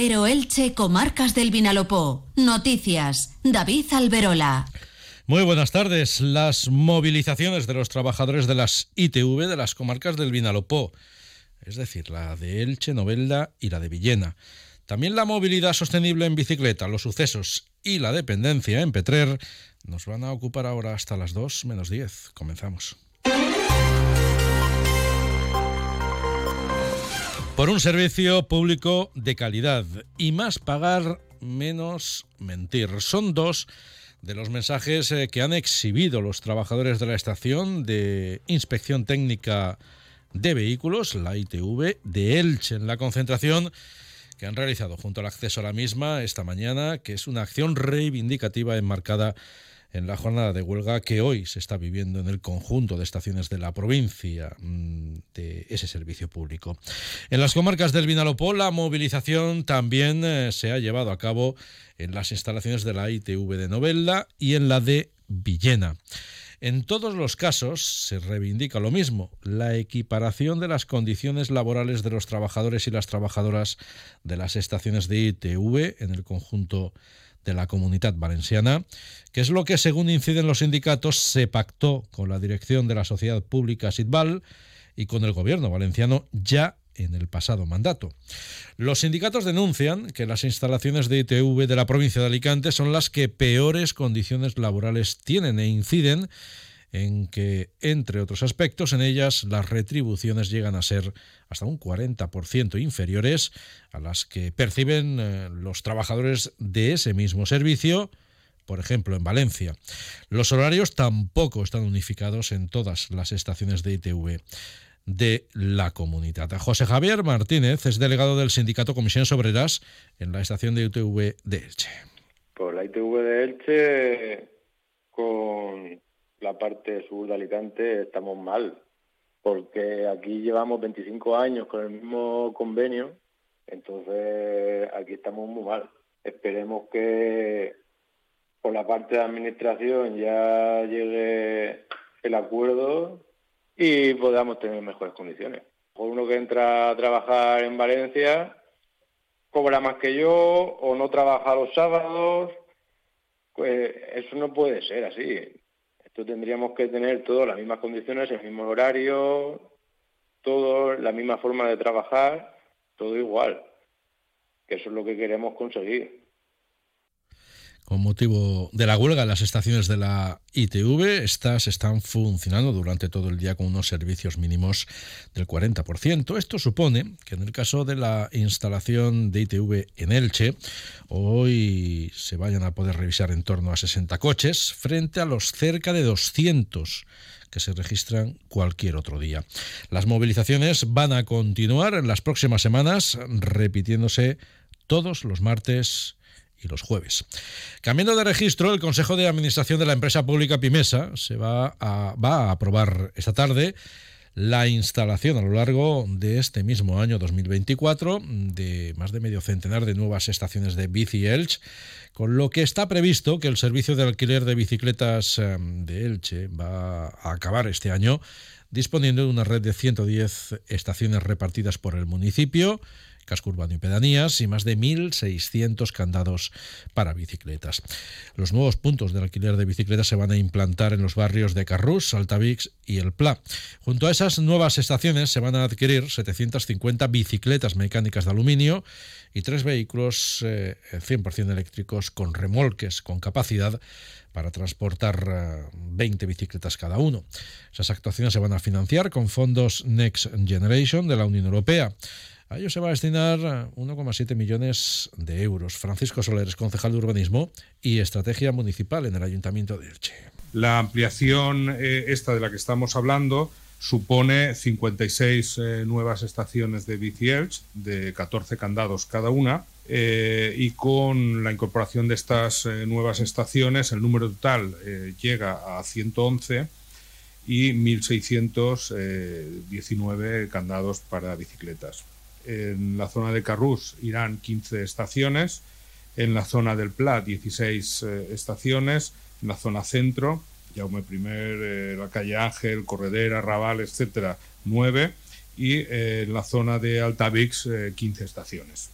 Ero Elche, Comarcas del Vinalopó. Noticias. David Alberola. Muy buenas tardes. Las movilizaciones de los trabajadores de las ITV de las comarcas del Vinalopó, es decir, la de Elche, Novelda y la de Villena. También la movilidad sostenible en bicicleta, los sucesos y la dependencia en Petrer nos van a ocupar ahora hasta las 2 menos 10. Comenzamos. Por un servicio público de calidad y más pagar, menos mentir. Son dos de los mensajes eh, que han exhibido los trabajadores de la estación de inspección técnica de vehículos, la ITV, de Elche, en la concentración que han realizado junto al acceso a la misma esta mañana, que es una acción reivindicativa enmarcada en la jornada de huelga que hoy se está viviendo en el conjunto de estaciones de la provincia mm, de ese servicio público. En las comarcas del Vinalopó la movilización también eh, se ha llevado a cabo en las instalaciones de la ITV de Novella y en la de Villena. En todos los casos se reivindica lo mismo, la equiparación de las condiciones laborales de los trabajadores y las trabajadoras de las estaciones de ITV en el conjunto de la comunidad valenciana, que es lo que, según inciden los sindicatos, se pactó con la dirección de la sociedad pública SIDVAL y con el gobierno valenciano ya en el pasado mandato. Los sindicatos denuncian que las instalaciones de ITV de la provincia de Alicante son las que peores condiciones laborales tienen e inciden en que, entre otros aspectos, en ellas las retribuciones llegan a ser hasta un 40% inferiores a las que perciben eh, los trabajadores de ese mismo servicio, por ejemplo, en Valencia. Los horarios tampoco están unificados en todas las estaciones de ITV de la comunidad. José Javier Martínez es delegado del sindicato Comisiones Obreras en la estación de ITV de Elche. Pues la ITV de Elche con la parte sur de Alicante estamos mal, porque aquí llevamos 25 años con el mismo convenio, entonces aquí estamos muy mal. Esperemos que por la parte de administración ya llegue el acuerdo y podamos tener mejores condiciones. Por uno que entra a trabajar en Valencia cobra más que yo o no trabaja los sábados, pues eso no puede ser así tendríamos que tener todas las mismas condiciones, el mismo horario, todo, la misma forma de trabajar, todo igual. Eso es lo que queremos conseguir con motivo de la huelga las estaciones de la ITV. Estas están funcionando durante todo el día con unos servicios mínimos del 40%. Esto supone que en el caso de la instalación de ITV en Elche, hoy se vayan a poder revisar en torno a 60 coches frente a los cerca de 200 que se registran cualquier otro día. Las movilizaciones van a continuar en las próximas semanas, repitiéndose todos los martes y los jueves. Cambiando de registro, el Consejo de Administración de la empresa pública Pimesa se va a, va a aprobar esta tarde la instalación a lo largo de este mismo año 2024 de más de medio centenar de nuevas estaciones de bici Elche, con lo que está previsto que el servicio de alquiler de bicicletas eh, de Elche va a acabar este año disponiendo de una red de 110 estaciones repartidas por el municipio casco urbano y pedanías y más de 1.600 candados para bicicletas. Los nuevos puntos de alquiler de bicicletas se van a implantar en los barrios de Carrús, Altavix y El Pla. Junto a esas nuevas estaciones se van a adquirir 750 bicicletas mecánicas de aluminio y tres vehículos 100% eh, eléctricos con remolques con capacidad para transportar 20 eh, bicicletas cada uno. Esas actuaciones se van a financiar con fondos Next Generation de la Unión Europea. A ello se va a destinar 1,7 millones de euros. Francisco Soler es concejal de Urbanismo y Estrategia Municipal en el Ayuntamiento de Elche. La ampliación eh, esta de la que estamos hablando supone 56 eh, nuevas estaciones de bici de 14 candados cada una, eh, y con la incorporación de estas nuevas estaciones el número total llega a 111 y 1.619 candados para bicicletas. En la zona de Carrús irán 15 estaciones, en la zona del Pla 16 eh, estaciones, en la zona centro, Jaume I, eh, la calle Ángel, Corredera, Raval, etcétera, 9 y eh, en la zona de Altavix 15 estaciones.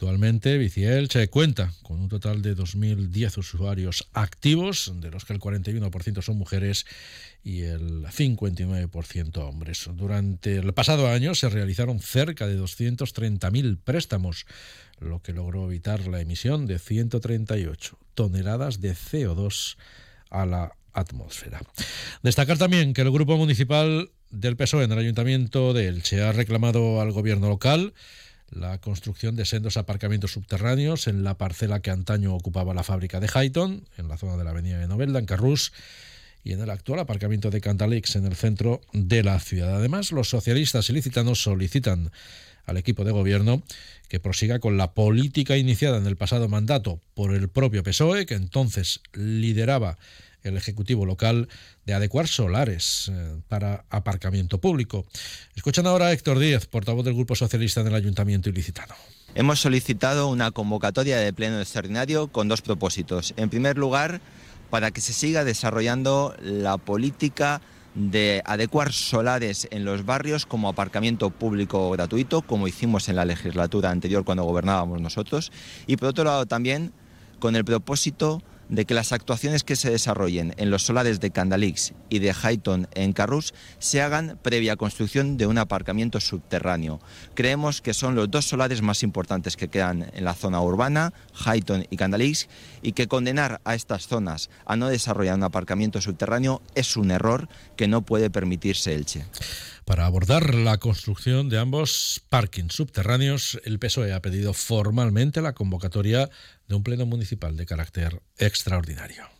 Actualmente Bicielche cuenta con un total de 2.010 usuarios activos, de los que el 41% son mujeres y el 59% hombres. Durante el pasado año se realizaron cerca de 230.000 préstamos, lo que logró evitar la emisión de 138 toneladas de CO2 a la atmósfera. Destacar también que el Grupo Municipal del PSOE en el Ayuntamiento de Elche ha reclamado al Gobierno local la construcción de sendos aparcamientos subterráneos en la parcela que antaño ocupaba la fábrica de Highton, en la zona de la avenida de Novelda, en Carrús, y en el actual aparcamiento de Cantalix, en el centro de la ciudad. Además, los socialistas ilicitanos solicitan al equipo de gobierno que prosiga con la política iniciada en el pasado mandato por el propio PSOE, que entonces lideraba el Ejecutivo local de adecuar solares eh, para aparcamiento público. Escuchan ahora a Héctor Díez, portavoz del Grupo Socialista en el Ayuntamiento Ilicitano. Hemos solicitado una convocatoria de pleno extraordinario con dos propósitos. En primer lugar, para que se siga desarrollando la política de adecuar solares en los barrios como aparcamiento público gratuito, como hicimos en la legislatura anterior cuando gobernábamos nosotros, y por otro lado también con el propósito de que las actuaciones que se desarrollen en los solares de Candalix y de Highton en Carrus se hagan previa construcción de un aparcamiento subterráneo. Creemos que son los dos solares más importantes que quedan en la zona urbana, Highton y Candalix, y que condenar a estas zonas a no desarrollar un aparcamiento subterráneo es un error que no puede permitirse Elche. Para abordar la construcción de ambos parkings subterráneos, el PSOE ha pedido formalmente la convocatoria de un pleno municipal de carácter extraordinario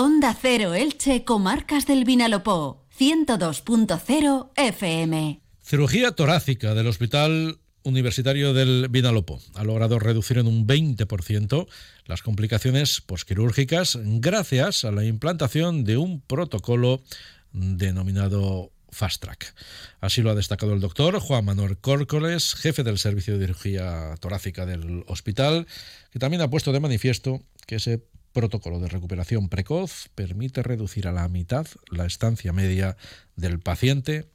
Onda Cero Elche, Comarcas del Vinalopó, 102.0 FM. Cirugía torácica del Hospital Universitario del Vinalopó ha logrado reducir en un 20% las complicaciones posquirúrgicas gracias a la implantación de un protocolo denominado Fast Track. Así lo ha destacado el doctor Juan Manuel Córcoles, jefe del Servicio de Cirugía Torácica del hospital, que también ha puesto de manifiesto que ese protocolo de recuperación precoz permite reducir a la mitad la estancia media del paciente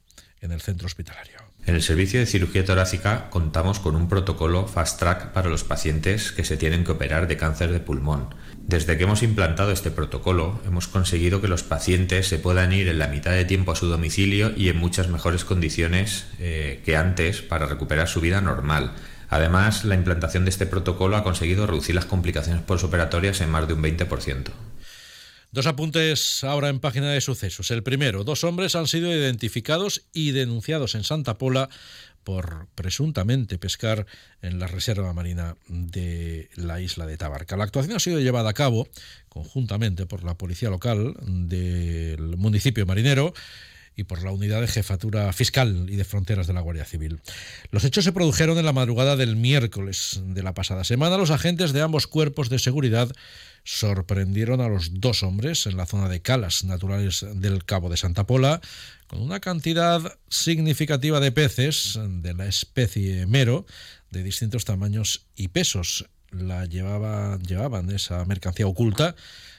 en el centro hospitalario. En el servicio de cirugía torácica contamos con un protocolo Fast Track para los pacientes que se tienen que operar de cáncer de pulmón. Desde que hemos implantado este protocolo, hemos conseguido que los pacientes se puedan ir en la mitad de tiempo a su domicilio y en muchas mejores condiciones eh, que antes para recuperar su vida normal. Además, la implantación de este protocolo ha conseguido reducir las complicaciones postoperatorias en más de un 20%. Dos apuntes ahora en página de sucesos. El primero, dos hombres han sido identificados y denunciados en Santa Pola por presuntamente pescar en la reserva marina de la isla de Tabarca. La actuación ha sido llevada a cabo conjuntamente por la policía local del municipio marinero y por la Unidad de Jefatura Fiscal y de Fronteras de la Guardia Civil. Los hechos se produjeron en la madrugada del miércoles de la pasada semana. Los agentes de ambos cuerpos de seguridad sorprendieron a los dos hombres en la zona de calas naturales del Cabo de Santa Pola con una cantidad significativa de peces de la especie mero de distintos tamaños y pesos. La llevaba, llevaban esa mercancía oculta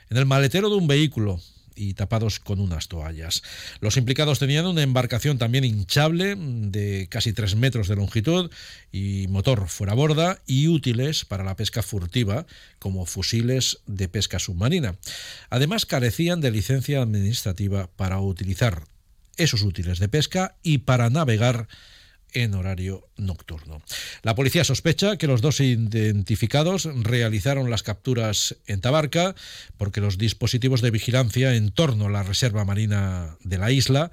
en el maletero de un vehículo y tapados con unas toallas. Los implicados tenían una embarcación también hinchable de casi 3 metros de longitud y motor fuera borda y útiles para la pesca furtiva como fusiles de pesca submarina. Además carecían de licencia administrativa para utilizar esos útiles de pesca y para navegar en horario nocturno. La policía sospecha que los dos identificados realizaron las capturas en Tabarca porque los dispositivos de vigilancia en torno a la reserva marina de la isla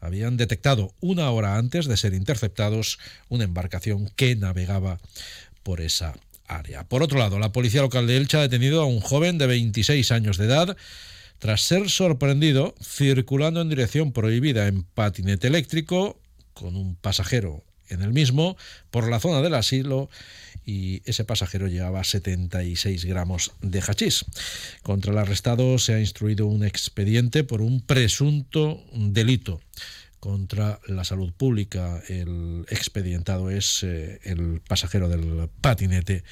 habían detectado una hora antes de ser interceptados una embarcación que navegaba por esa área. Por otro lado, la policía local de Elche ha detenido a un joven de 26 años de edad tras ser sorprendido circulando en dirección prohibida en patinete eléctrico con un pasajero en el mismo por la zona del asilo y ese pasajero llevaba 76 gramos de hachís. Contra el arrestado se ha instruido un expediente por un presunto delito contra la salud pública. El expedientado es eh, el pasajero del patinete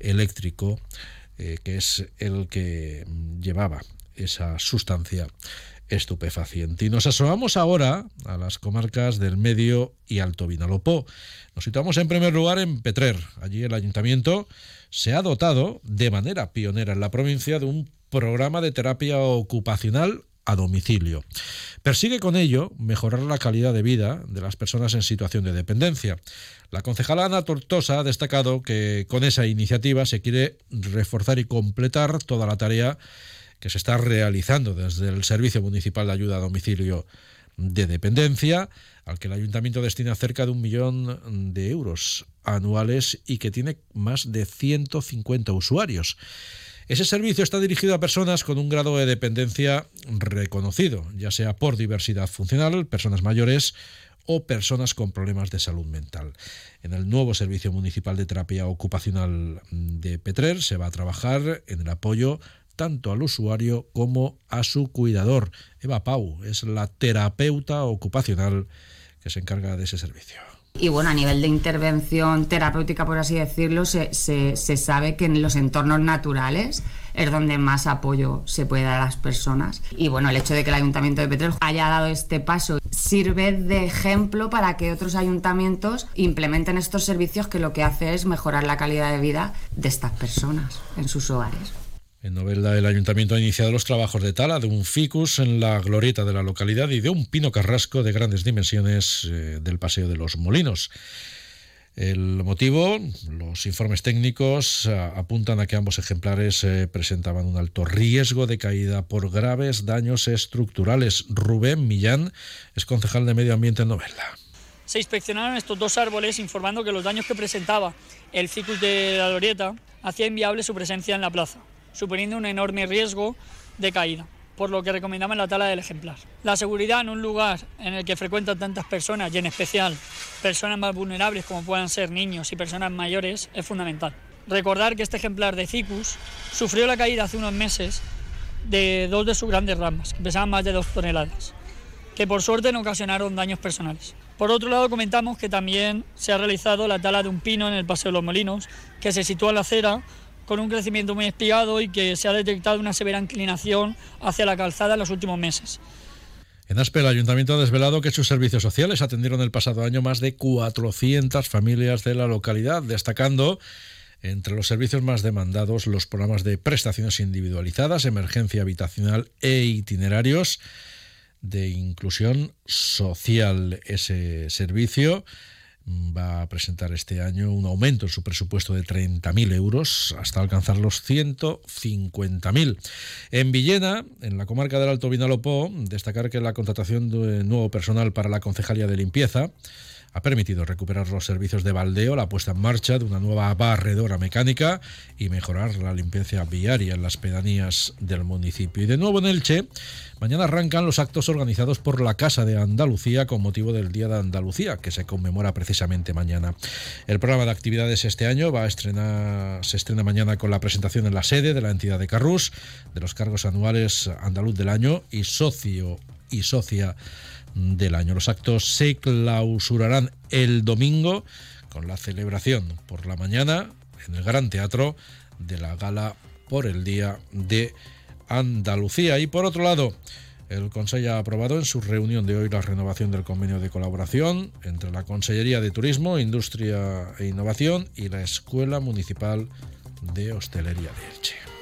eléctrico, eh, que es el que llevaba esa sustancia estupefaciente. Y nos asomamos ahora a las comarcas del Medio y Alto Vinalopó. Nos situamos en primer lugar en Petrer. Allí el ayuntamiento se ha dotado de manera pionera en la provincia de un programa de terapia ocupacional a domicilio. Persigue con ello mejorar la calidad de vida de las personas en situación de dependencia. La concejala Ana Tortosa ha destacado que con esa iniciativa se quiere reforzar y completar toda la tarea que se está realizando desde el Servicio Municipal de Ayuda a Domicilio de Dependencia, al que el ayuntamiento destina cerca de un millón de euros anuales y que tiene más de 150 usuarios. Ese servicio está dirigido a personas con un grado de dependencia reconocido, ya sea por diversidad funcional, personas mayores o personas con problemas de salud mental. En el nuevo Servicio Municipal de Terapia Ocupacional de Petrer se va a trabajar en el apoyo tanto al usuario como a su cuidador. Eva Pau es la terapeuta ocupacional que se encarga de ese servicio. Y bueno, a nivel de intervención terapéutica, por así decirlo, se, sabe que en los entornos naturales es donde más apoyo se puede dar a las personas. Y bueno, el hecho de que el Ayuntamiento de Petrer haya dado este paso sirve de ejemplo para que otros ayuntamientos implementen estos servicios que lo que hace es mejorar la calidad de vida de estas personas en sus hogares. En Novelda, el ayuntamiento ha iniciado los trabajos de tala de un ficus en la glorieta de la localidad y de un pino carrasco de grandes dimensiones eh, del Paseo de los Molinos. El motivo, los informes técnicos apuntan a que ambos ejemplares eh, presentaban un alto riesgo de caída por graves daños estructurales. Rubén Millán es concejal de Medio Ambiente en Novelda. Se inspeccionaron estos dos árboles informando que los daños que presentaba el ficus de la glorieta hacía inviable su presencia en la plaza suponiendo un enorme riesgo de caída, por lo que recomendaban la tala del ejemplar. La seguridad en un lugar en el que frecuentan tantas personas y en especial personas más vulnerables como puedan ser niños y personas mayores es fundamental. Recordar que este ejemplar de Cicus sufrió la caída hace unos meses de dos de sus grandes ramas, que pesaban más de dos toneladas, que por suerte no ocasionaron daños personales. Por otro lado, comentamos que también se ha realizado la tala de un pino en el Paseo de los Molinos, que se sitúa en la acera con un crecimiento muy espigado y que se ha detectado una severa inclinación hacia la calzada en los últimos meses. En Aspe, el ayuntamiento ha desvelado que sus servicios sociales atendieron el pasado año más de 400 familias de la localidad, destacando entre los servicios más demandados los programas de prestaciones individualizadas, emergencia habitacional e itinerarios de inclusión social. Ese servicio va a presentar este año un aumento en su presupuesto de 30.000 euros hasta alcanzar los 150.000. En Villena, en la comarca del Alto Vinalopó, destacar que la contratación de nuevo personal para la concejalía de limpieza ha permitido recuperar los servicios de baldeo, la puesta en marcha de una nueva barredora mecánica y mejorar la limpieza viaria en las pedanías del municipio. Y de nuevo en Elche, mañana arrancan los actos organizados por la Casa de Andalucía con motivo del Día de Andalucía, que se conmemora precisamente mañana. El programa de actividades este año va a estrenar, se estrena mañana con la presentación en la sede de la entidad de Carrús, de los cargos anuales andaluz del año y socio y socia del año. Los actos se clausurarán el domingo con la celebración por la mañana en el Gran Teatro de la gala por el Día de Andalucía. Y por otro lado, el Consejo ha aprobado en su reunión de hoy la renovación del convenio de colaboración entre la Consellería de Turismo, Industria e Innovación y la Escuela Municipal de Hostelería de Elche.